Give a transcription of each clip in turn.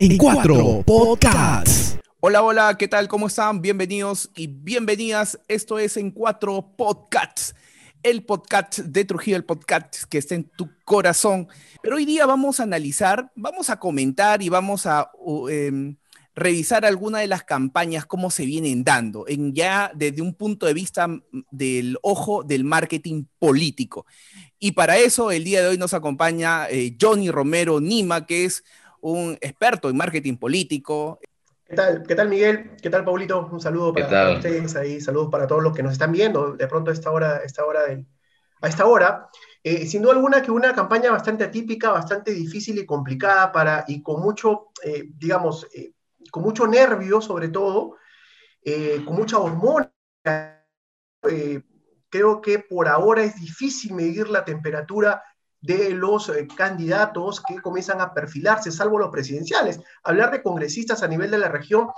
en cuatro podcasts. Hola, hola, ¿qué tal? ¿Cómo están? Bienvenidos y bienvenidas. Esto es En Cuatro Podcasts, el podcast de Trujillo, el podcast que está en tu corazón. Pero hoy día vamos a analizar, vamos a comentar y vamos a uh, em, revisar algunas de las campañas, cómo se vienen dando, en ya desde un punto de vista mm, del ojo del marketing político. Y para eso, el día de hoy nos acompaña eh, Johnny Romero Nima, que es un experto en marketing político. ¿Qué tal? ¿Qué tal, Miguel? ¿Qué tal, Paulito? Un saludo para, ustedes ahí, saludos para todos los que nos están viendo de pronto a esta hora, esta hora a esta hora. Eh, sin duda alguna que una campaña bastante atípica, bastante difícil y complicada para, y con mucho, eh, digamos, eh, con mucho nervio sobre todo, con mucha hormona. creo que por ahora es difícil medir la temperatura de los eh, candidatos que comienzan a perfilarse, salvo los presidenciales. Hablar de congresistas a nivel de la región,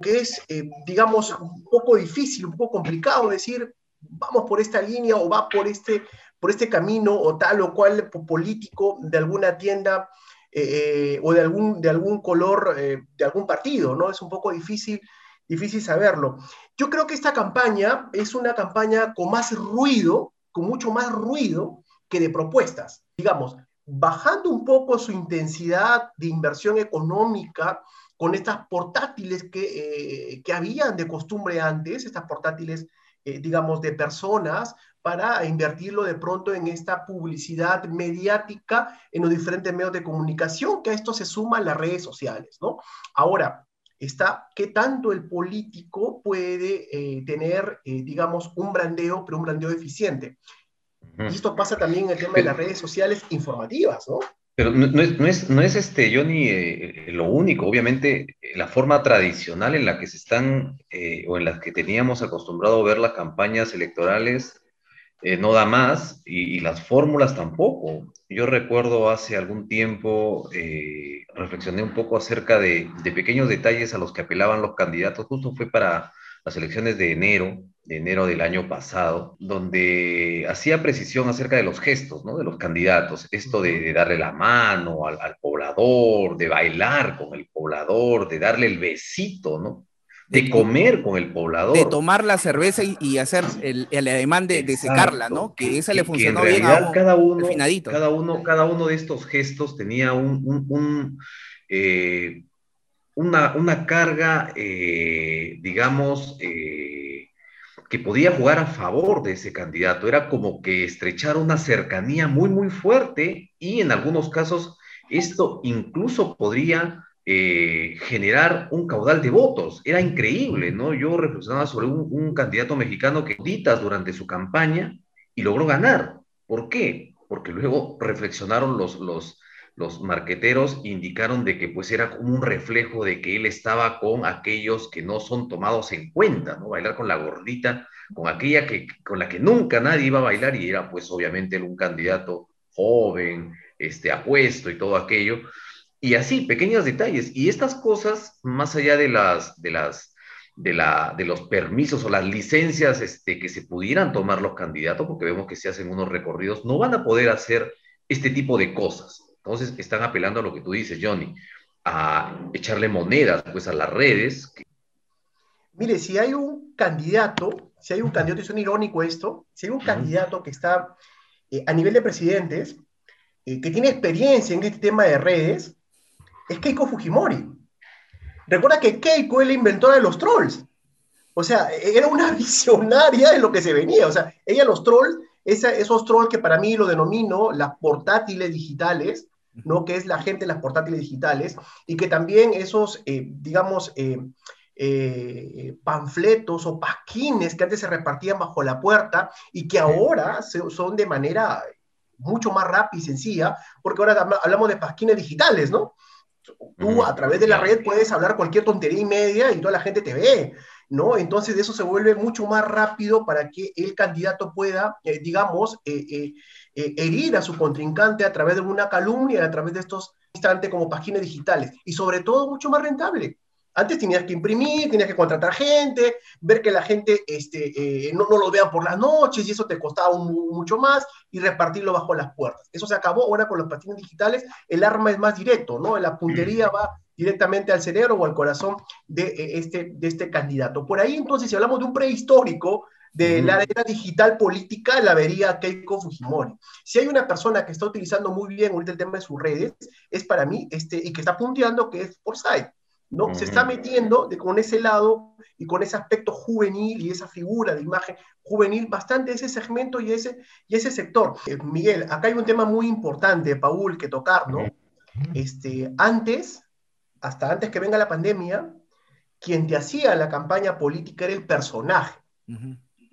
que es, eh, digamos, un poco difícil, un poco complicado decir, vamos por esta línea o va por este, por este camino o tal o cual político de alguna tienda eh, o de algún, de algún color, de algún partido, ¿no? Es un poco difícil difícil saberlo. Yo creo que esta campaña es una campaña con más ruido, con mucho más ruido, de propuestas. Digamos, bajando un poco su intensidad de inversión económica con estas portátiles que, eh, que habían de costumbre antes, estas portátiles, eh, digamos, de personas, para invertirlo de pronto en esta publicidad mediática en los diferentes medios de comunicación, que a esto se suman las redes sociales, ¿no? Ahora, está qué tanto el político puede eh, tener, digamos, un brandeo, pero un brandeo eficiente. Y esto pasa también en el tema de las redes sociales informativas, ¿no? Pero no, es, no, es, no es este, Johnny, eh, lo único. Obviamente, la forma tradicional en la que se están, eh, o en la que teníamos acostumbrado a ver las campañas electorales, eh, no da más, y, las fórmulas tampoco. Yo recuerdo hace algún tiempo, reflexioné un poco acerca de, de pequeños detalles a los que apelaban los candidatos. Justo fue para las elecciones de enero, de enero del año pasado, donde hacía precisión acerca de los gestos, ¿no? De los candidatos. Esto de, darle la mano al, poblador, de bailar con el poblador, de darle el besito, ¿no? De comer con el poblador. De tomar la cerveza y, hacer el, el ademán de, secarla, ¿no? Que esa le funcionó bien cada uno, cada uno, cada uno de estos gestos tenía un, eh, una, una, carga, eh, digamos, eh, que podía jugar a favor de ese candidato. Era como que estrechar una cercanía muy, muy fuerte y en algunos casos esto incluso podría eh, generar un caudal de votos. Era increíble, ¿no? Yo reflexionaba sobre un, candidato mexicano que ditas durante su campaña y logró ganar. ¿Por qué? Porque luego reflexionaron los, los, los marqueteros indicaron de que pues era como un reflejo de que él estaba con aquellos que no son tomados en cuenta, ¿no? Bailar con la gordita, con aquella que, con la que nunca nadie iba a bailar y era pues obviamente un candidato joven, este, apuesto y todo aquello. Y así, pequeños detalles. Y estas cosas, más allá de las, de las, de la, de los permisos o las licencias este, que se pudieran tomar los candidatos, porque vemos que se hacen unos recorridos, no van a poder hacer este tipo de cosas. Entonces están apelando a lo que tú dices, Johnny, a echarle monedas pues a las redes. Mire, si hay un candidato, si hay un candidato, es un irónico esto, si hay un candidato que está eh, a nivel de presidentes, eh, que tiene experiencia en este tema de redes, es Keiko Fujimori. Recuerda que Keiko es la inventora de los trolls. O sea, era una visionaria de lo que se venía. O sea, ella los trolls, esos trolls que para mí lo denomino las portátiles digitales, ¿no? que es la gente en las portátiles digitales, y que también esos, eh, digamos, eh, eh, panfletos o pasquines que antes se repartían bajo la puerta y que ahora son de manera mucho más rápida y sencilla, porque ahora hablamos de pasquines digitales, ¿no? Tú a través de la red puedes hablar cualquier tontería y media y toda la gente te ve, ¿no? Entonces eso se vuelve mucho más rápido para que el candidato pueda, digamos, eh, herir a su contrincante a través de una calumnia, a través de estos instantes como páginas digitales y sobre todo mucho más rentable. Antes tenías que imprimir, tenías que contratar gente, ver que la gente este, eh, no, no, lo vea por las noches y eso te costaba mucho más y repartirlo bajo las puertas. Eso se acabó ahora con los patines digitales, el arma es más directo, ¿no? La puntería va directamente al cerebro o al corazón de eh, este, de este candidato. Por ahí entonces, si hablamos de un prehistórico, de la era digital política la vería Keiko Fujimori. Si hay una persona que está utilizando muy bien ahorita el tema de sus redes, es para mí, este, y que está punteando, que es Forsyth, ¿no? Se está metiendo de, con ese lado y con ese aspecto juvenil y esa figura de imagen juvenil bastante ese segmento y ese, y ese sector. Eh, Miguel, acá hay un tema muy importante, Paul, que tocar, ¿no? Este, antes, hasta antes que venga la pandemia, quien te hacía la campaña política era el personaje.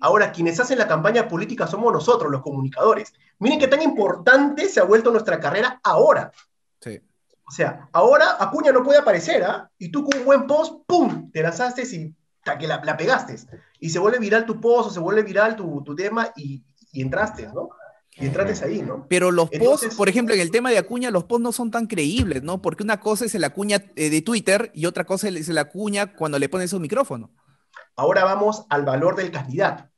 Ahora, quienes hacen la campaña política somos nosotros, los comunicadores. Miren qué tan importante se ha vuelto nuestra carrera ahora. Sí. O sea, ahora Acuña no puede aparecer, ¿ah? Y tú con un buen post, ¡pum! Te lanzaste y que la, pegaste. Y se vuelve viral tu post o se vuelve viral tu, tema y, entraste, ¿no? Y entraste ahí, ¿no? Pero los posts, por ejemplo, en el tema de Acuña, los posts no son tan creíbles, ¿no? Porque una cosa es el Acuña eh, de Twitter y otra cosa es el Acuña cuando le pones un micrófono. Ahora vamos al valor del candidato.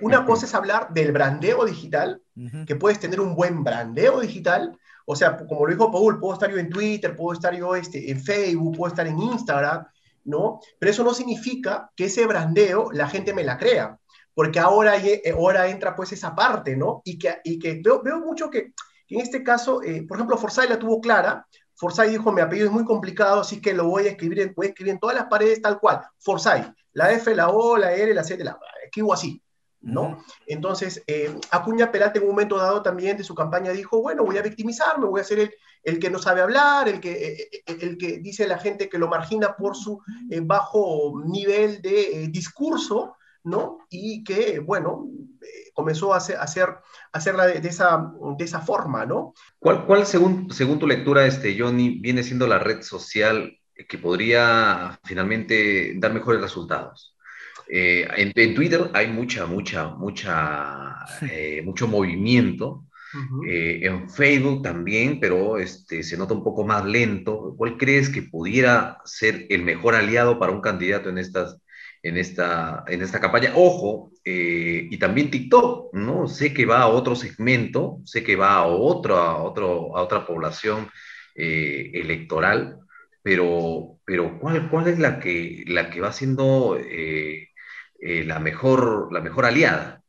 Una cosa es hablar del brandeo digital, que puedes tener un buen brandeo digital, o sea, como lo dijo Paul, puedo estar yo en Twitter, puedo estar yo este, en Facebook, puedo estar en Instagram, ¿no? Pero eso no significa que ese brandeo la gente me la crea, porque ahora, ahora entra pues esa parte, ¿no? Y que, y que veo, veo mucho que, en este caso, eh, por ejemplo, Forsyth la tuvo clara, Forsyth dijo, mi apellido es muy complicado, así que lo voy a escribir en, voy a escribir en todas las paredes tal cual, Forsyth, la F, la O, la R, la C, la escribo así, ¿no? Entonces, eh, Acuña Peralta en un momento dado también de su campaña dijo, bueno, voy a victimizarme, voy a ser el, el que no sabe hablar, el que, eh, eh, el que dice a la gente que lo margina por su bajo nivel de discurso, ¿no? Y que, bueno, comenzó a, hacer, a hacerla de, esa, de esa forma, ¿no? ¿Cuál, cuál según, según tu lectura, este, Johnny, viene siendo la red social que podría finalmente dar mejores resultados? Eh, en, Twitter hay mucha, mucha, mucha, eh, mucho movimiento. Eh, en Facebook también, pero este, se nota un poco más lento. ¿Cuál crees que pudiera ser el mejor aliado para un candidato en, estas, en, esta, en esta campaña? Ojo, y también TikTok, ¿no? Sé que va a otro segmento, sé que va a, otro, a, otro, a otra población electoral, pero, pero ¿cuál, ¿cuál es la que, la que va siendo eh, la, mejor, la mejor aliada.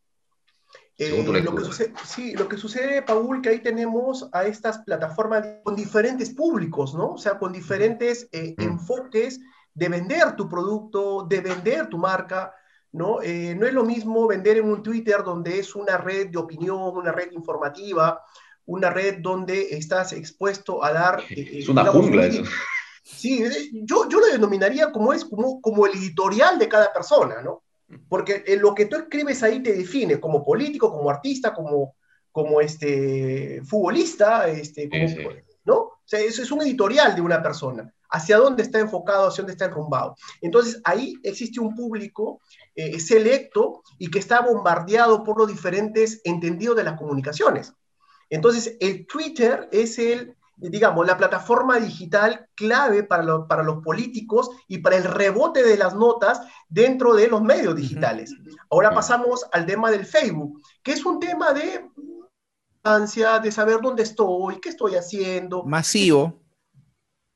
Eh, lo que sucede, sí, lo que sucede, Paul, que ahí tenemos a estas plataformas con diferentes públicos, ¿no? O sea, con diferentes eh, enfoques de vender tu producto, de vender tu marca, ¿no? no es lo mismo vender en un Twitter donde es una red de opinión, una red informativa, una red donde estás expuesto a dar... es una jungla eso. Sí, yo, yo lo denominaría como es como, como el editorial de cada persona, ¿no? Porque eh, lo que tú escribes ahí te define como político, como artista, como, como este, futbolista, este, ¿no? O sea, eso es un editorial de una persona, hacia dónde está enfocado, hacia dónde está enrumbado. Entonces, ahí existe un público eh, selecto y que está bombardeado por los diferentes entendidos de las comunicaciones. Entonces, el Twitter es el digamos, la plataforma digital clave para, para los políticos y para el rebote de las notas dentro de los medios digitales. Ahora pasamos al tema del Facebook, que es un tema de ansia, de saber dónde estoy, qué estoy haciendo. Masivo.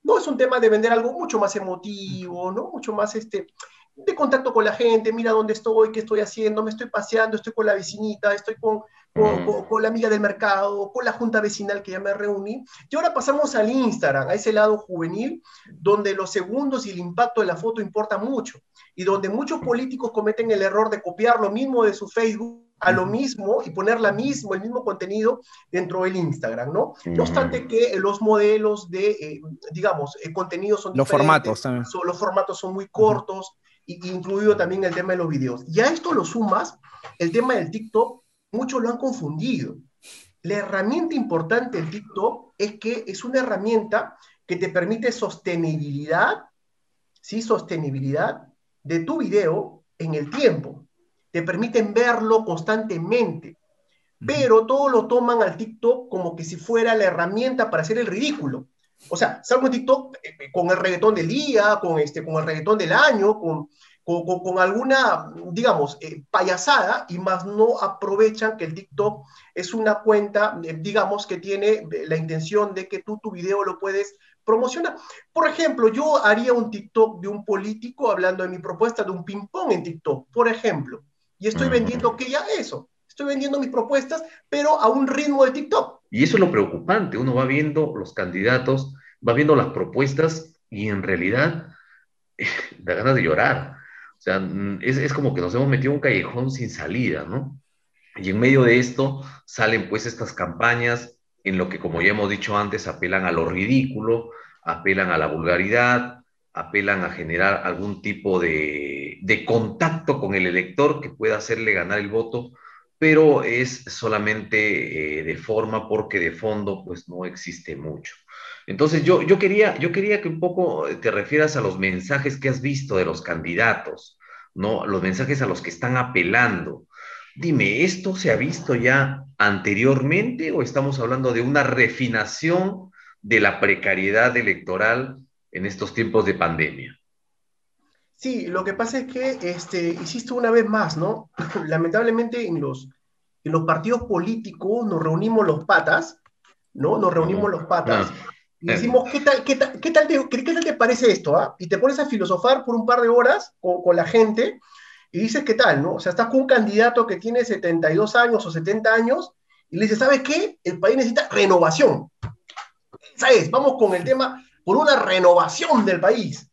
No es un tema de vender algo mucho más emotivo, ¿no? Mucho más este, de contacto con la gente, mira dónde estoy, qué estoy haciendo, me estoy paseando, estoy con la vecinita, estoy con, con, la amiga del mercado, con la junta vecinal que ya me reuní. Y ahora pasamos al Instagram, a ese lado juvenil, donde los segundos y el impacto de la foto importa mucho, y donde muchos políticos cometen el error de copiar lo mismo de su Facebook a lo mismo y poner la mismo, el mismo contenido dentro del Instagram, ¿no? No obstante que los modelos de, eh, digamos, eh, contenidos son Los formatos también. los formatos son muy cortos, incluido también el tema de los videos. Y a esto lo sumas el tema del TikTok, muchos lo han confundido. La herramienta importante del TikTok es que es una herramienta que te permite sostenibilidad, ¿sí? Sostenibilidad de tu video en el tiempo. Te permiten verlo constantemente. Pero todo lo toman al TikTok como que si fuera la herramienta para hacer el ridículo. O sea, salgo en TikTok eh, eh, con el reggaetón del día, con, este, con el reggaetón del año, con, con, alguna, digamos, eh, payasada y más no aprovechan que el TikTok es una cuenta, eh, digamos, que tiene la intención de que tú tu video lo puedes promocionar. Por ejemplo, yo haría un TikTok de un político hablando de mi propuesta de un ping-pong en TikTok, por ejemplo, y estoy vendiendo que ya eso. Estoy vendiendo mis propuestas, pero a un ritmo de TikTok. Y eso es lo preocupante. Uno va viendo los candidatos, va viendo las propuestas y en realidad da ganas de llorar. O sea, mm, es, es como que nos hemos metido en un callejón sin salida, ¿no? Y en medio de esto salen pues estas campañas en lo que, como ya hemos dicho antes, apelan a lo ridículo, apelan a la vulgaridad, apelan a generar algún tipo de, de, contacto con el elector que pueda hacerle ganar el voto, pero es solamente eh, de forma porque de fondo pues no existe mucho. Entonces yo, yo, quería, yo quería que un poco te refieras a los mensajes que has visto de los candidatos, ¿no? Los mensajes a los que están apelando. Dime, ¿esto se ha visto ya anteriormente o estamos hablando de una refinación de la precariedad electoral en estos tiempos de pandemia? Sí, lo que pasa es que este, hiciste una vez más, ¿no? Lamentablemente en los, en los partidos políticos nos reunimos los patas, ¿no? Nos reunimos los patas. Y decimos, ¿qué tal, qué tal, qué tal, te, qué, tal te parece esto? Ah? Y te pones a filosofar por un par de horas con, con, la gente y dices, ¿qué tal? ¿no? O sea, estás con un candidato que tiene 72 años o 70 años y le dices, ¿sabes qué? El país necesita renovación. ¿Sabes? Vamos con el tema por una renovación del país.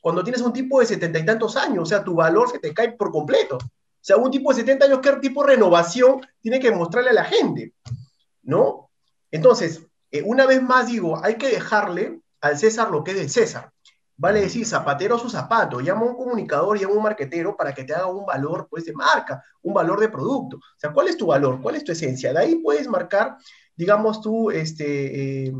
Cuando tienes un tipo de setenta y tantos años, o sea, tu valor se te cae por completo. O sea, un tipo de 70 años, ¿qué tipo de renovación tiene que mostrarle a la gente? ¿No? Entonces, eh, una vez más digo, hay que dejarle al César lo que es del César. Vale decir, zapatero su zapato, llama a un comunicador, llama a un marquetero para que te haga un valor pues, de marca, un valor de producto. O sea, ¿cuál es tu valor? ¿Cuál es tu esencia? De ahí puedes marcar, digamos, tu este, eh,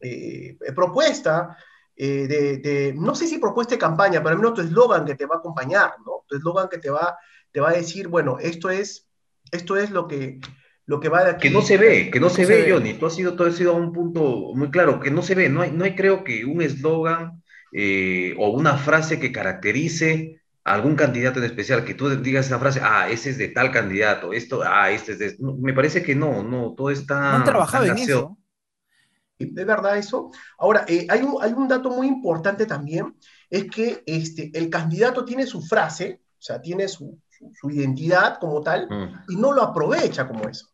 eh, propuesta, de, no sé si propuesta de campaña, pero al menos tu eslogan que te va a acompañar, ¿no? Tu eslogan que te va, te va a decir, bueno, esto es, esto es lo que, lo que va de aquí. Que no se ve, que no se, ve, Johnny. Tú has sido, tú has sido un punto muy claro, que no se ve. No hay, no hay creo que un eslogan eh, o una frase que caracterice a algún candidato en especial, que tú digas esa frase, ah, ese es de tal candidato, esto, ah, este es de... me parece que no, no, todo está... No han trabajado en eso. De verdad eso. Ahora, eh, hay, un, hay un dato muy importante también, es que este, el candidato tiene su frase, o sea, tiene su, su, identidad como tal, mm. y no lo aprovecha como eso.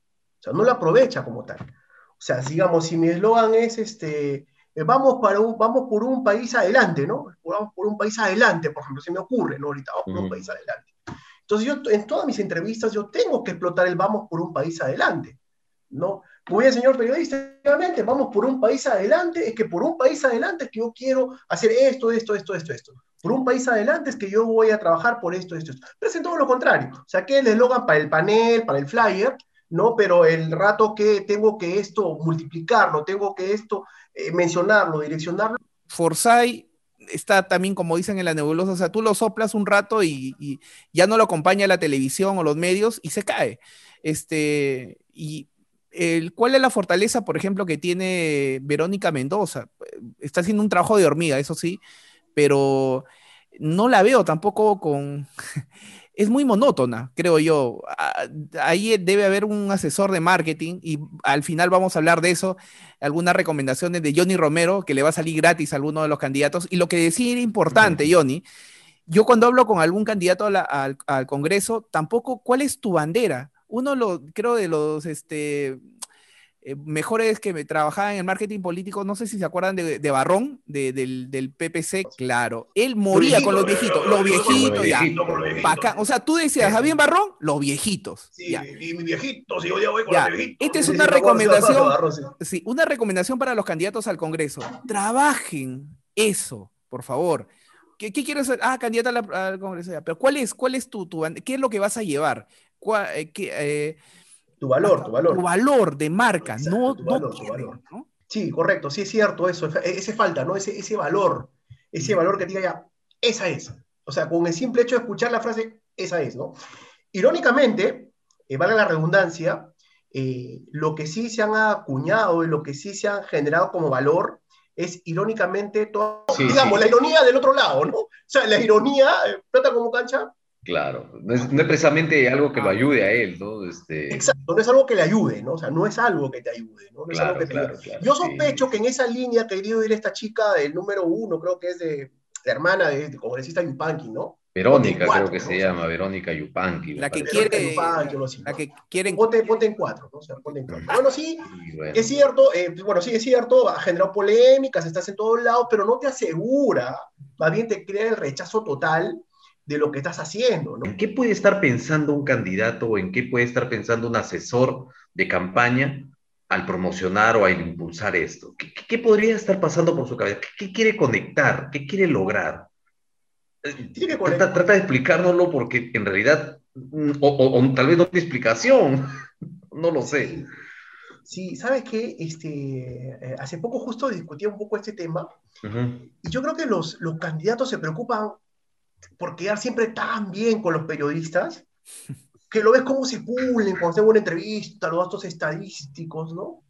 O sea, no lo aprovecha como tal. O sea, digamos, si mi eslogan es, este, eh, vamos, para un, vamos por un país adelante, ¿no? Vamos por un país adelante, por ejemplo, se me ocurre, ¿no? Ahorita, vamos por un país adelante. Entonces, yo en todas mis entrevistas, yo tengo que explotar el vamos por un país adelante, ¿no? Muy bien, señor periodista, obviamente, vamos por un país adelante, es que por un país adelante es que yo quiero hacer esto, esto, esto, esto, esto. Por un país adelante es que yo voy a trabajar por esto, esto, esto. Pero es en todo lo contrario. O sea, que el eslogan para el panel, para el flyer, ¿no? Pero el rato que tengo que esto multiplicarlo, tengo que esto eh, mencionarlo, direccionarlo. Forsyth está también, como dicen en la nebulosa, o sea, tú lo soplas un rato y, ya no lo acompaña la televisión o los medios y se cae. Este, y ¿cuál es la fortaleza, por ejemplo, que tiene Verónica Mendoza? Está haciendo un trabajo de hormiga, eso sí, pero no la veo tampoco con es muy monótona, creo yo. Ah, ahí debe haber un asesor de marketing y al final vamos a hablar de eso, algunas recomendaciones de Johnny Romero que le va a salir gratis a alguno de los candidatos. Y lo que decía era importante, Johnny, yo cuando hablo con algún candidato al, al, Congreso, tampoco, ¿cuál es tu bandera? Uno lo, creo de los, este, eh, mejores que me trabajaban en el marketing político, no sé si se acuerdan de, Barrón, del, PPC, claro. Él moría con los viejitos, los viejitos, ya. O sea, tú decías, Javier Barrón, los viejitos. Sí, y mis viejitos, y yo ya voy con los viejitos. Esta es una recomendación, sí, una recomendación para los candidatos al Congreso. Trabajen eso, por favor. ¿Qué, quieres hacer? Ah, candidata al, Congreso, Pero ¿cuál es, cuál es tu, tu, qué es lo que vas a llevar? Eh, qué, eh, tu valor, tu valor. Tu valor de marca, no, valor, Sí, correcto, sí es cierto eso, ese falta, ¿no? Ese, ese valor, ese valor que diga ya, esa es. O sea, con el simple hecho de escuchar la frase, esa es, ¿no? Irónicamente, eh, vale la redundancia, eh, lo que sí se han acuñado y lo que sí se han generado como valor es irónicamente todo, digamos, la ironía del otro lado, ¿no? O sea, la ironía, eh, plata como cancha. Claro, no es, precisamente algo que lo ayude a él, ¿no? Este... Exacto, no es algo que le ayude, ¿no? O sea, no es algo que te ayude, ¿no? no es algo que te ayude. Yo sospecho que en esa línea que querido ir esta chica del número uno, creo que es de la hermana de, de congresista Yupanqui, ¿no? Verónica, creo que se llama, Verónica Yupanqui. La que quiere. la que quieren. Ponte, ponte, en cuatro, ¿no? O sea, ponte en cuatro. Bueno, sí, es cierto, eh, bueno, sí, es cierto, ha generado polémicas, estás en todos lados, pero no te asegura, más bien te crea el rechazo total de lo que estás haciendo, ¿no? ¿En qué puede estar pensando un candidato o en qué puede estar pensando un asesor de campaña al promocionar o al impulsar esto? ¿Qué, qué podría estar pasando por su cabeza? ¿Qué, ¿Qué quiere conectar? ¿Qué quiere lograr? trata, de explicárnoslo porque en realidad, mm, o, tal vez no tiene explicación, no lo sé. Sí, ¿sabes qué? Este, eh, hace poco justo discutía un poco este tema y yo creo que los, los candidatos se preocupan por quedar siempre tan bien con los periodistas que lo ves cómo se pulen cuando hacen una entrevista, los datos estadísticos, ¿no?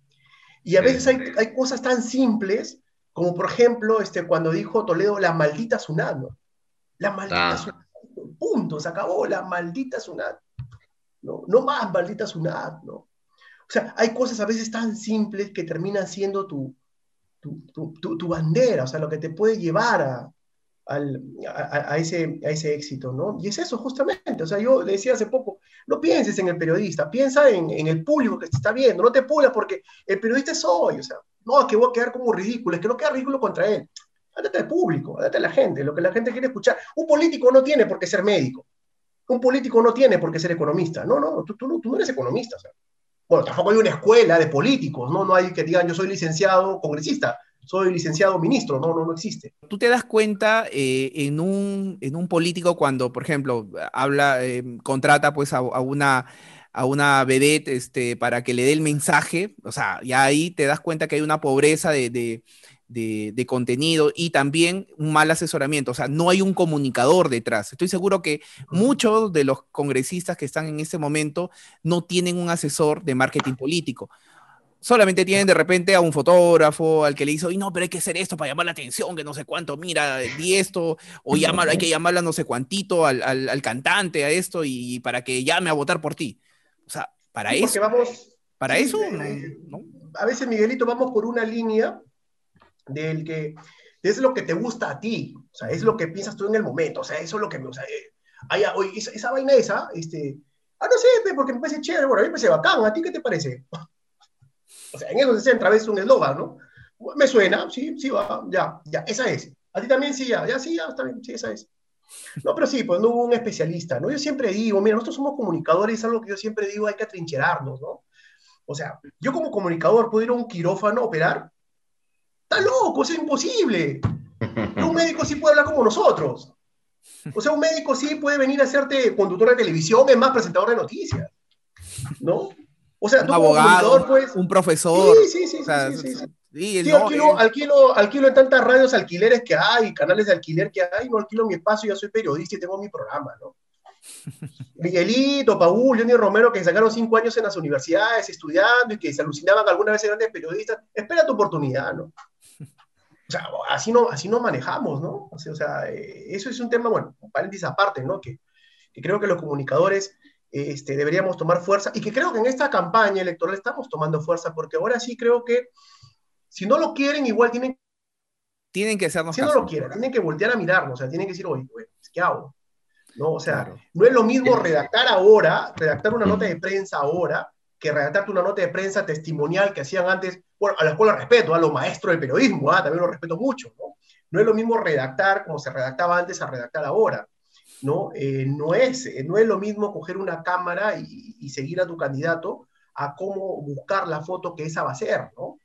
Y a veces hay, hay, cosas tan simples como, por ejemplo, este, cuando dijo Toledo la maldita SUNAT, ¿no? La maldita ah. Punto, se acabó la maldita SUNAT. No, no más maldita SUNAT, ¿no? O sea, hay cosas a veces tan simples que terminan siendo tu, tu, bandera, o sea, lo que te puede llevar a, a, ese, a ese éxito, ¿no? Y es eso justamente, o sea, yo le decía hace poco, no pienses en el periodista, piensa en, en el público que te está viendo, no te pulas porque el periodista es hoy, o sea, no, que voy a quedar como ridículo, es que no queda ridículo contra él. Háblate al público, háblate a la gente, lo que la gente quiere escuchar. Un político no tiene por qué ser médico. Un político no tiene por qué ser economista. No, no, tú, tú, tú no eres economista. Bueno, tampoco hay una escuela de políticos, ¿no? No hay que digan yo soy licenciado congresista, soy licenciado ministro, no, no, no existe. Tú te das cuenta eh, en, un, en un político cuando, por ejemplo, habla, eh, contrata pues a, una a una vedette este, para que le dé el mensaje, o sea, ya ahí te das cuenta que hay una pobreza de, de, contenido y también un mal asesoramiento, o sea, no hay un comunicador detrás. Estoy seguro que muchos de los congresistas que están en este momento no tienen un asesor de marketing político. Solamente tienen de repente a un fotógrafo al que le hizo, y no, pero hay que hacer esto para llamar la atención, que no sé cuánto, mira, di esto, o llamar, hay que llamarla no sé cuantito al, al, cantante, a esto, y para que llame a votar por ti. O sea, para eso. Vamos, para eso, A veces, Miguelito, vamos por una línea del que es lo que te gusta a ti, o sea, es lo que piensas tú en el momento, o sea, eso es lo que me, o sea, eh, esa, vaina esa, este, ah, no sé, porque me parece chévere, bueno, a mí me parece bacán, ¿a ti qué te parece? O sea, en eso se centra a veces un eslogan, ¿no? Me suena, sí, sí, va, ya, ya, esa es. A ti también sí, ya, ya, sí, ya, está bien, sí, esa es. No, pero sí, pues no hubo un especialista, ¿no? Yo siempre digo, mira, nosotros somos comunicadores, es algo que yo siempre digo, hay que atrincherarnos, ¿no? O sea, yo como comunicador puedo ir a un quirófano a operar, Está loco, es imposible. un médico sí puede hablar como nosotros. O sea, un médico sí puede venir a hacerte conductor de televisión, es más presentador de noticias. ¿No? O sea, un tú abogado, pues, un profesor. Sí, sí, sí. sí, sí, sí, alquilo, alquilo, alquilo, en tantas radios alquileres que hay, canales de alquiler que hay, no alquilo mi espacio, ya soy periodista y tengo mi programa, ¿no? Miguelito, Paul, Johnny Romero, que sacaron cinco años en las universidades estudiando y que se alucinaban alguna vez grandes periodistas, espera tu oportunidad, ¿no? O sea, así no, así no manejamos, ¿no? O sea, eh, eso es un tema, bueno, un paréntesis aparte, ¿no? Que, creo que los comunicadores este, deberíamos tomar fuerza y que creo que en esta campaña electoral estamos tomando fuerza porque ahora sí creo que si no lo quieren, igual tienen tienen que hacernos Si no lo quieren, tienen que voltear a mirarnos, o sea, tienen que decir, oye, ¿qué hago? ¿No? O sea, no es lo mismo redactar ahora, redactar una nota de prensa ahora, que redactarte una nota de prensa testimonial que hacían antes, bueno, a la escuela respeto, a los maestros del periodismo, ¿ah? también lo respeto mucho, ¿no? No es lo mismo redactar como se redactaba antes a redactar ahora, ¿no? Eh, no, es, eh, no es lo mismo coger una cámara y, seguir a tu candidato a cómo buscar la foto que esa va a ser, ¿no?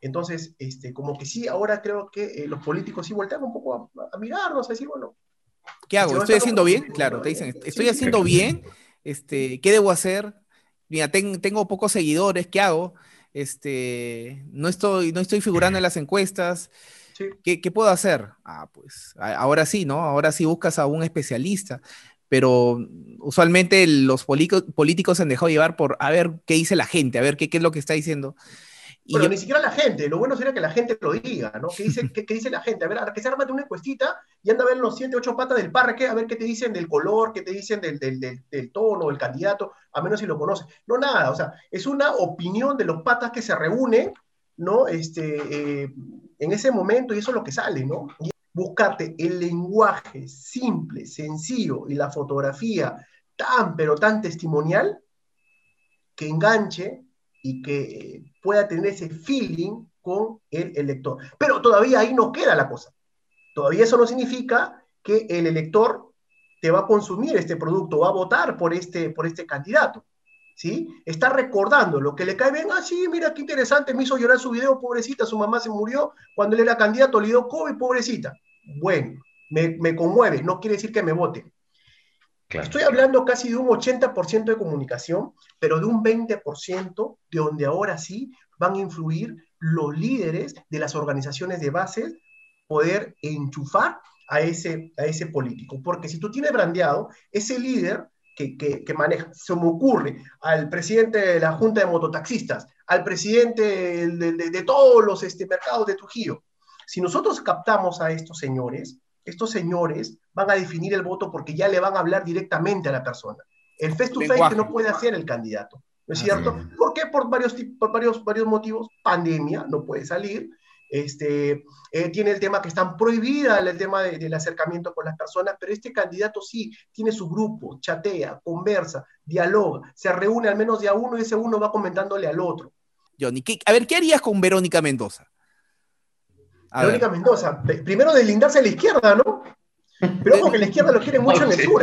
Entonces, este, como que sí, ahora creo que eh, los políticos sí voltean un poco a, mirarnos, a decir, bueno... ¿Qué hago? ¿Estoy haciendo bien? Claro, te dicen, ¿estoy haciendo bien? Este, ¿Qué debo hacer? mira, tengo pocos seguidores, ¿qué hago? Este, no estoy, no estoy figurando en las encuestas. ¿Qué, puedo hacer? Ah, pues ahora sí, ¿no? Ahora sí buscas a un especialista, pero usualmente los políticos se han dejado llevar por a ver qué dice la gente, a ver qué, qué es lo que está diciendo. Pero ni siquiera la gente, lo bueno sería que la gente lo diga, ¿no? ¿Qué dice, qué, dice la gente? A ver, que se armate una encuestita y anda a ver los 7, 8 patas del parque, a ver qué te dicen del color, qué te dicen del, del, del, tono, del candidato, a menos si lo conoces. No, nada, o sea, es una opinión de los patas que se reúnen, ¿no? Este, eh, en ese momento y eso es lo que sale, ¿no? Y buscarte el lenguaje simple, sencillo y la fotografía tan, pero tan testimonial que enganche y que pueda tener ese feeling con el elector. Pero todavía ahí no queda la cosa. Todavía eso no significa que el elector te va a consumir este producto, va a votar por este, por este candidato. ¿Sí? Está recordando lo que le cae bien. Ah, sí, mira qué interesante, me hizo llorar su video, pobrecita, su mamá se murió cuando él era candidato, le dio COVID, pobrecita. Bueno, me, me conmueve, no quiere decir que me vote. Estoy hablando casi de un 80% de comunicación, pero de un 20% de donde ahora sí van a influir los líderes de las organizaciones de bases, poder enchufar a ese, a ese político. Porque si tú tienes brandeado, ese líder que, que, maneja, se me ocurre al presidente de la Junta de Mototaxistas, al presidente de, de, todos los este, mercados de Trujillo, si nosotros captamos a estos señores, estos señores van a definir el voto porque ya le van a hablar directamente a la persona. El face to face que no puede hacer el candidato, ¿no es cierto? ¿Por qué? Por varios, por varios, varios motivos. Pandemia, no puede salir. Este, eh, tiene el tema que están prohibidas el tema del acercamiento con las personas, pero este candidato sí tiene su grupo, chatea, conversa, dialoga, se reúne al menos de a uno y ese uno va comentándole al otro. Johnny, a ver, ¿qué harías con Verónica Mendoza? Verónica Mendoza, primero deslindarse a la izquierda, ¿no? Pero como que la izquierda lo quiere mucho en el sur.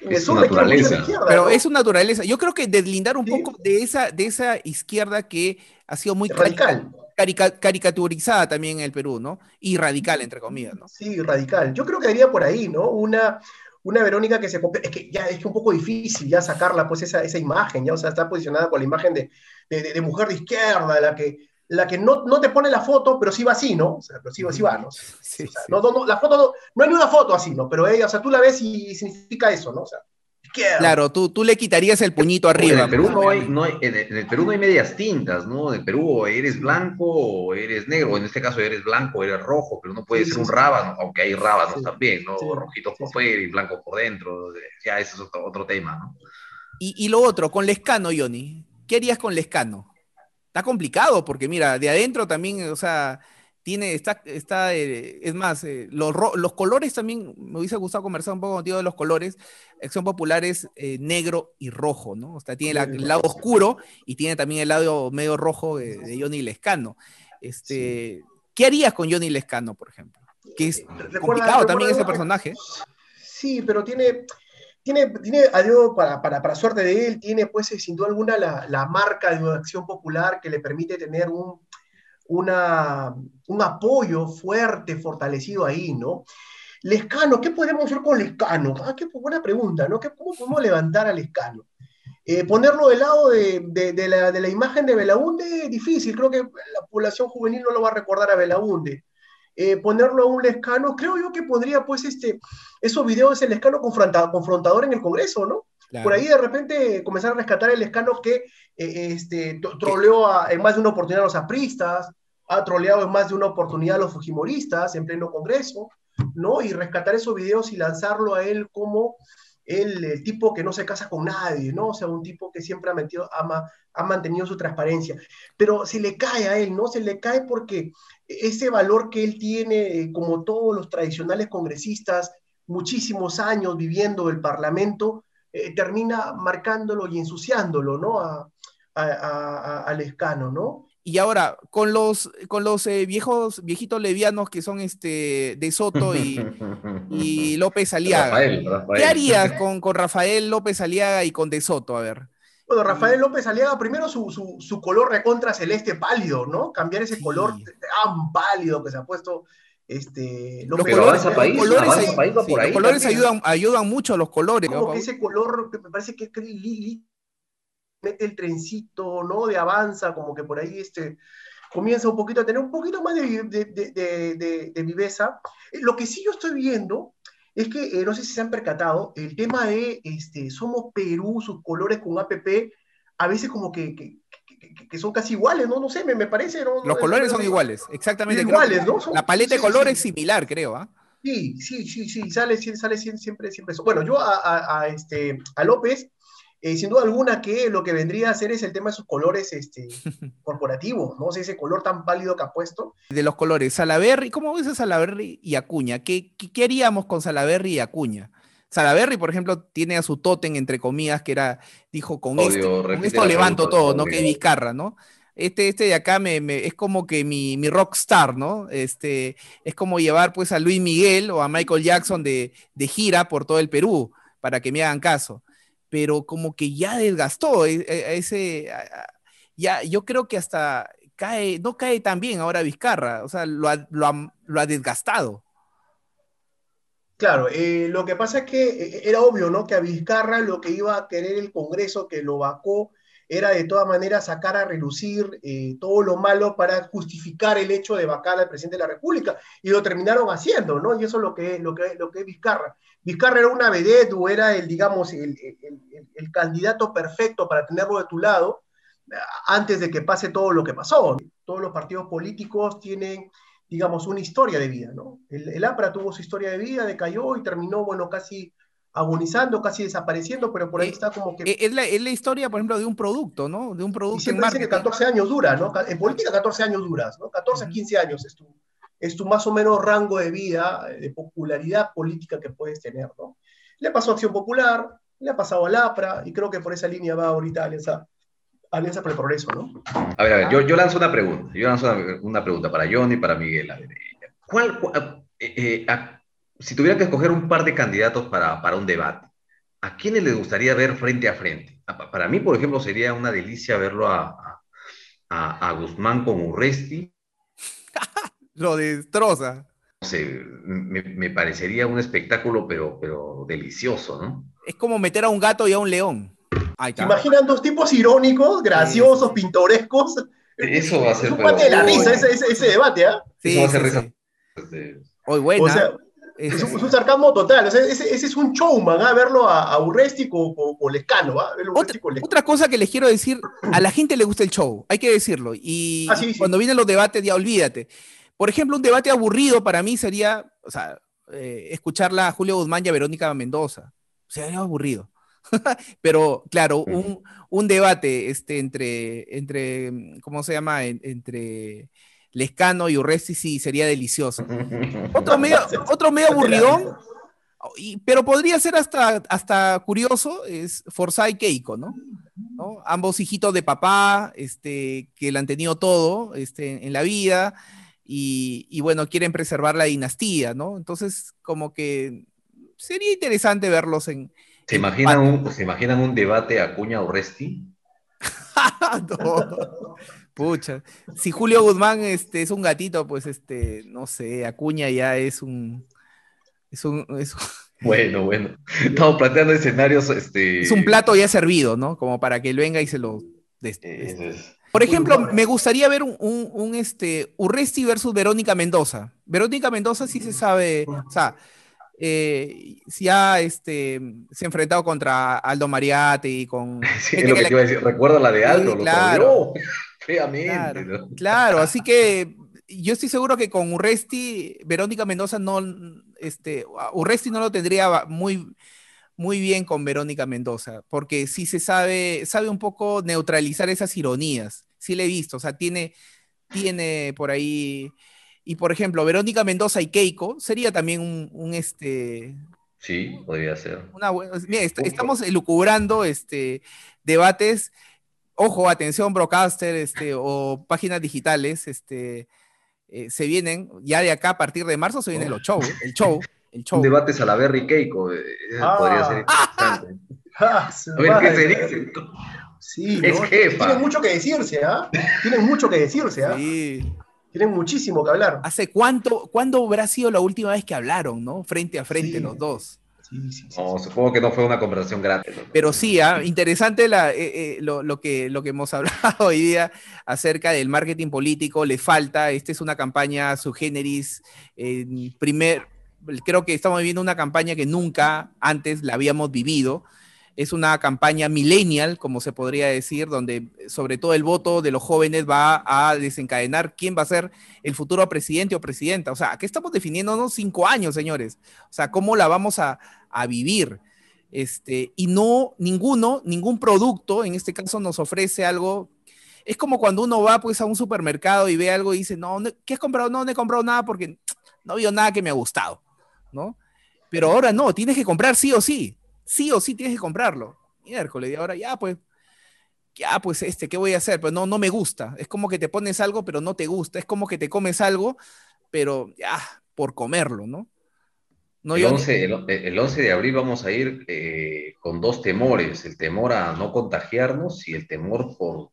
Es su naturaleza. Pero es su naturaleza. Yo creo que deslindar un poco de esa, de esa izquierda que ha sido muy radical. Caricaturizada también en el Perú, ¿no? Y radical, entre comillas, ¿no? Sí, radical. Yo creo que iría por ahí, ¿no? Una, una Verónica que se... Es que ya es un poco difícil ya sacarla, pues, esa, esa imagen, ya, o sea, está posicionada con la imagen de, de, de mujer de izquierda, la que la que no, no, te pone la foto, pero sí va así, ¿no? O sea, pero sí, va, ¿no? Sí, No, no, la foto, no, hay ni una foto así, ¿no? Pero ella, o sea, tú la ves y significa eso, ¿no? O sea, Claro, tú, tú le quitarías el puñito arriba. En el, Perú no hay, no hay, en el Perú no hay medias tintas, ¿no? En el Perú eres blanco o eres negro, en este caso eres blanco o eres rojo, pero no puede ser un rábano, aunque hay rábanos también, ¿no? Rojitos por fuera y blancos por dentro, ya ese es otro, otro tema, ¿no? Y, y, lo otro, con Lescano, Johnny, ¿qué harías con Lescano? está complicado porque mira, de adentro también, o sea, tiene, está, está eh, es más, eh, los, los, colores también, me hubiese gustado conversar un poco contigo de los colores, son populares eh, negro y rojo, ¿no? O sea, tiene el lado oscuro y tiene también el lado medio rojo de, Johnny Lescano. Este, ¿Qué harías con Johnny Lescano, por ejemplo? Que es complicado también ese personaje. Sí, pero tiene, tiene, tiene adiós, para, para, para, suerte de él, tiene pues sin duda alguna la, la marca de una acción popular que le permite tener un, una, un apoyo fuerte, fortalecido ahí, ¿no? Lescano, ¿qué podemos hacer con Lescano? Ah, qué buena pregunta, ¿no? ¿Cómo podemos levantar a Lescano? Eh, ponerlo del lado de, de, de, la, de, la, imagen de Belaunde es difícil, creo que la población juvenil no lo va a recordar a Belaunde. Eh, ponerlo a un Lescano, creo yo que podría, pues, este, esos videos el Lescano confrontador en el Congreso, ¿no? Por ahí de repente comenzar a rescatar el Lescano que eh, este, troleó en más de una oportunidad a los apristas, ha troleado en más de una oportunidad a los fujimoristas en pleno Congreso, ¿no? Y rescatar esos videos y lanzarlo a él como el, tipo que no se casa con nadie, ¿no? O sea, un tipo que siempre ha, metido, ama, ha mantenido su transparencia. Pero se le cae a él, ¿no? Se le cae porque ese valor que él tiene, eh, como todos los tradicionales congresistas, muchísimos años viviendo el Parlamento, eh, termina marcándolo y ensuciándolo, ¿no? A, al escano, ¿no? Y ahora, con los, con los eh, viejos, viejitos levianos que son este de Soto y, y López Aliaga. ¿Qué harías con, con, Rafael López Aliaga y con De Soto? A ver. Bueno, Rafael López Aliaga, primero su, su, su color recontra celeste pálido, ¿no? Cambiar ese color tan pálido que se ha puesto este, los colores, país, colores, país por ahí los colores ayudan, ayudan mucho a los colores. Como que ese color que me parece que, que mete el trencito, ¿no? De avanza, como que por ahí este, comienza un poquito a tener un poquito más de, de, viveza. Eh, lo que sí yo estoy viendo es que, eh, no sé si se han percatado, el tema de este, Somos Perú, sus colores con APP, a veces como que, que, son casi iguales, ¿no? No sé, me, me parece. ¿no? Los colores son iguales, exactamente. Iguales, ¿no? la paleta de colores es similar, creo, ¿ah? Sí, sí, sí, sí, sale, sale siempre, siempre eso. Bueno, yo a, este, a López, eh, sin duda alguna que lo que vendría a ser es el tema de sus colores este, corporativos, ¿no? O ese color tan pálido que ha puesto. De los colores, Salaberry, ¿cómo ves a Salaberry y Acuña? ¿Qué, qué, haríamos con Salaberry y Acuña? Salaberry, por ejemplo, tiene a su tótem, entre comillas, que era, dijo, con, esto, con esto levanto todo, ¿no? Que es Vizcarra, ¿no? este, este de acá me, es como que mi, mi rockstar, ¿no? Este, es como llevar pues a Luis Miguel o a Michael Jackson de, gira por todo el Perú, para que me hagan caso. Pero como que ya desgastó e, e, ese, ya, yo creo que hasta cae, no cae tan bien ahora Vizcarra, o sea, lo ha, lo ha, desgastado. Claro, eh, lo que pasa es que eh, era obvio, ¿no? Que a Vizcarra lo que iba a querer el Congreso, que lo vacó, era de todas maneras sacar a relucir eh, todo lo malo para justificar el hecho de vacar al presidente de la República, y lo terminaron haciendo, ¿no? Y eso es lo que, lo que, lo que es Vizcarra. Vizcarra era una vedette o era el, digamos, el, el, candidato perfecto para tenerlo de tu lado antes de que pase todo lo que pasó. Todos los partidos políticos tienen, digamos, una historia de vida, ¿no? El, el APRA tuvo su historia de vida, decayó y terminó, bueno, casi agonizando, casi desapareciendo, pero por ahí eh, está como que... Eh, es la, es la, historia, por ejemplo, de un producto, ¿no? De un producto. Y siempre que 14 años dura, ¿no? En política 14 años duras, ¿no? 14 a 15 años es tu, es tu más o menos rango de vida, de popularidad política que puedes tener, ¿no? Le pasó a Acción Popular, le ha pasado al APRA, y creo que por esa línea va ahorita Alianza, Alianza por el Progreso, ¿no? A ver, a ver, yo, yo lanzo una pregunta, yo lanzo una, una pregunta para Johnny y para Miguel. ¿Cuál, eh, si tuviera que escoger un par de candidatos para, para un debate, ¿a quiénes les gustaría ver frente a frente? Para mí, por ejemplo, sería una delicia verlo a, a, a Guzmán con Urresti. Lo destroza. No sé, me, me, parecería un espectáculo, pero, pero delicioso, ¿no? Es como meter a un gato y a un león. ¿Se imaginan dos tipos irónicos, graciosos, pintorescos? Eso va a ser... Es un de la risa ese, ese, debate, ¿ah? Sí, Eso va a ser risa. Hoy buena. O sea, es, un, sarcasmo total. ese, es un showman, a ¿ah? verlo a, Urresti con, Lescano. ¿ah? Otra, cosa que les quiero decir, a la gente le gusta el show, hay que decirlo. Y ah, cuando vienen los debates, ya olvídate. Por ejemplo, un debate aburrido para mí sería, o sea, eh, escucharla a Julio Guzmán y a Verónica Mendoza. Sería aburrido. Pero, claro, un, debate este, entre, entre, ¿cómo se llama? entre Lescano y Urresti sí sería delicioso. Otro medio, otro medio aburridón, pero podría ser hasta, hasta curioso, es Forza y Keiko, ¿no? Ambos hijitos de papá, este, que le han tenido todo este, en la vida, y, bueno, quieren preservar la dinastía, ¿no? Entonces, como que sería interesante verlos en... ¿Se, imaginan, un, ¿se imaginan un debate Acuña-Urresti? no. Pucha, si Julio Guzmán este, es un gatito, pues este, no sé, Acuña ya es un. Es un. Bueno, bueno. Estamos planteando escenarios. Este... Es un plato ya servido, ¿no? Como para que él venga y se lo. Este, Por ejemplo, me gustaría ver un, un, este, Urresti versus Verónica Mendoza. Verónica Mendoza sí se sabe, o sea, eh, si ha este, se ha enfrentado contra Aldo Mariatti y con... Sí, es lo que, te iba a decir. Recuerda la de Aldo, claro. Claro, así que yo estoy seguro que con Urresti, Verónica Mendoza no, este, Urresti no lo tendría muy, muy bien con Verónica Mendoza, porque sí se sabe, sabe un poco neutralizar esas ironías, sí le he visto, o sea, tiene, tiene por ahí, y por ejemplo, Verónica Mendoza y Keiko sería también un, este... Sí, podría ser. Una, mira, estamos elucubrando este, debates ojo, atención, broadcaster este, o páginas digitales, este, eh, se vienen, ya de acá a partir de marzo se vienen los shows, el show, el show. Un debate Salaberry Keiko, eh, ah. podría ser interesante. Ah, a ver qué se dice. Sí, es jefa. Tienen mucho que decirse, ¿ah? Tienen mucho que decirse, ¿ah? Sí. Tienen muchísimo que hablar. ¿Hace cuánto, cuándo habrá sido la última vez que hablaron, no? Frente a frente los dos no, supongo que no fue una conversación grande. Pero sí, ¿ah? interesante la, eh, eh, lo, que, lo que hemos hablado hoy día acerca del marketing político. Le falta, esta es una campaña subgéneris. primer, creo que estamos viviendo una campaña que nunca antes la habíamos vivido. Es una campaña millennial, como se podría decir, donde sobre todo el voto de los jóvenes va a desencadenar quién va a ser el futuro presidente o presidenta. O sea, aquí estamos definiéndonos cinco años, señores. O sea, cómo la vamos a, vivir. Este, y no, ninguno, ningún producto, en este caso, nos ofrece algo. Es como cuando uno va pues a un supermercado y ve algo y dice, no, ¿qué has comprado? No, no he comprado nada porque no veo nada que me ha gustado, ¿no? Pero ahora no, tienes que comprar sí o sí sí o sí tienes que comprarlo. Miércoles, y ahora ya, pues, ya, pues, este, ¿qué voy a hacer? Pues no, no me gusta. Es como que te pones algo, pero no te gusta. Es como que te comes algo, pero ya, por comerlo, ¿no? no el, 11, el, 11, de abril vamos a ir eh, con dos temores, el temor a no contagiarnos y el temor por,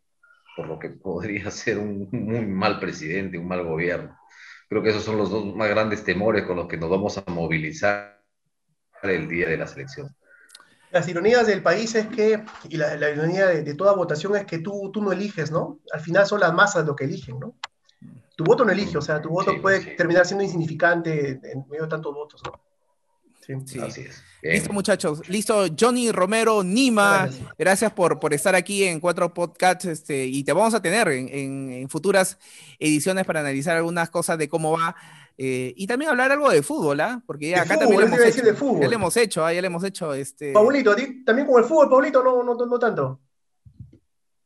por lo que podría ser un muy mal presidente, un mal gobierno. Creo que esos son los dos más grandes temores con los que nos vamos a movilizar el día de la selección. Las ironías del país es que, y la, ironía de, toda votación es que tú, tú no eliges, ¿no? Al final son las masas lo que eligen, ¿no? Tu voto no elige, o sea, tu voto puede terminar siendo insignificante en medio de tantos votos, ¿no? Sí, Así es. Listo, muchachos. Listo, Johnny Romero, Nima. Gracias, por, por, estar aquí en Cuatro Podcasts. Este, y te vamos a tener en, en futuras ediciones para analizar algunas cosas de cómo va eh, y también hablar algo de fútbol, ¿ah? Porque acá también hemos hecho, ya le hemos hecho, ¿ah? ya le hemos hecho este. Paulito, también con el fútbol, Paulito, no, no, no tanto.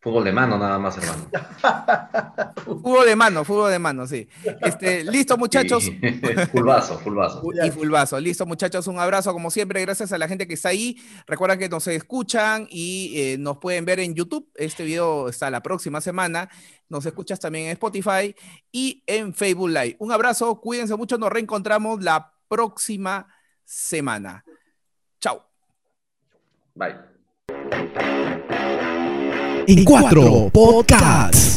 Fútbol de mano, nada más, hermano. fútbol de mano, fútbol de mano, sí. Este, listo, muchachos. fulvazo, fulvazo. Y fulvazo. Listo, muchachos, un abrazo, como siempre, gracias a la gente que está ahí. Recuerda que nos escuchan y eh, nos pueden ver en YouTube. Este video está la próxima semana. Nos escuchas también en Spotify y en Facebook Live. Un abrazo, cuídense mucho, nos reencontramos la próxima semana. Chao. Bye en cuatro podcasts.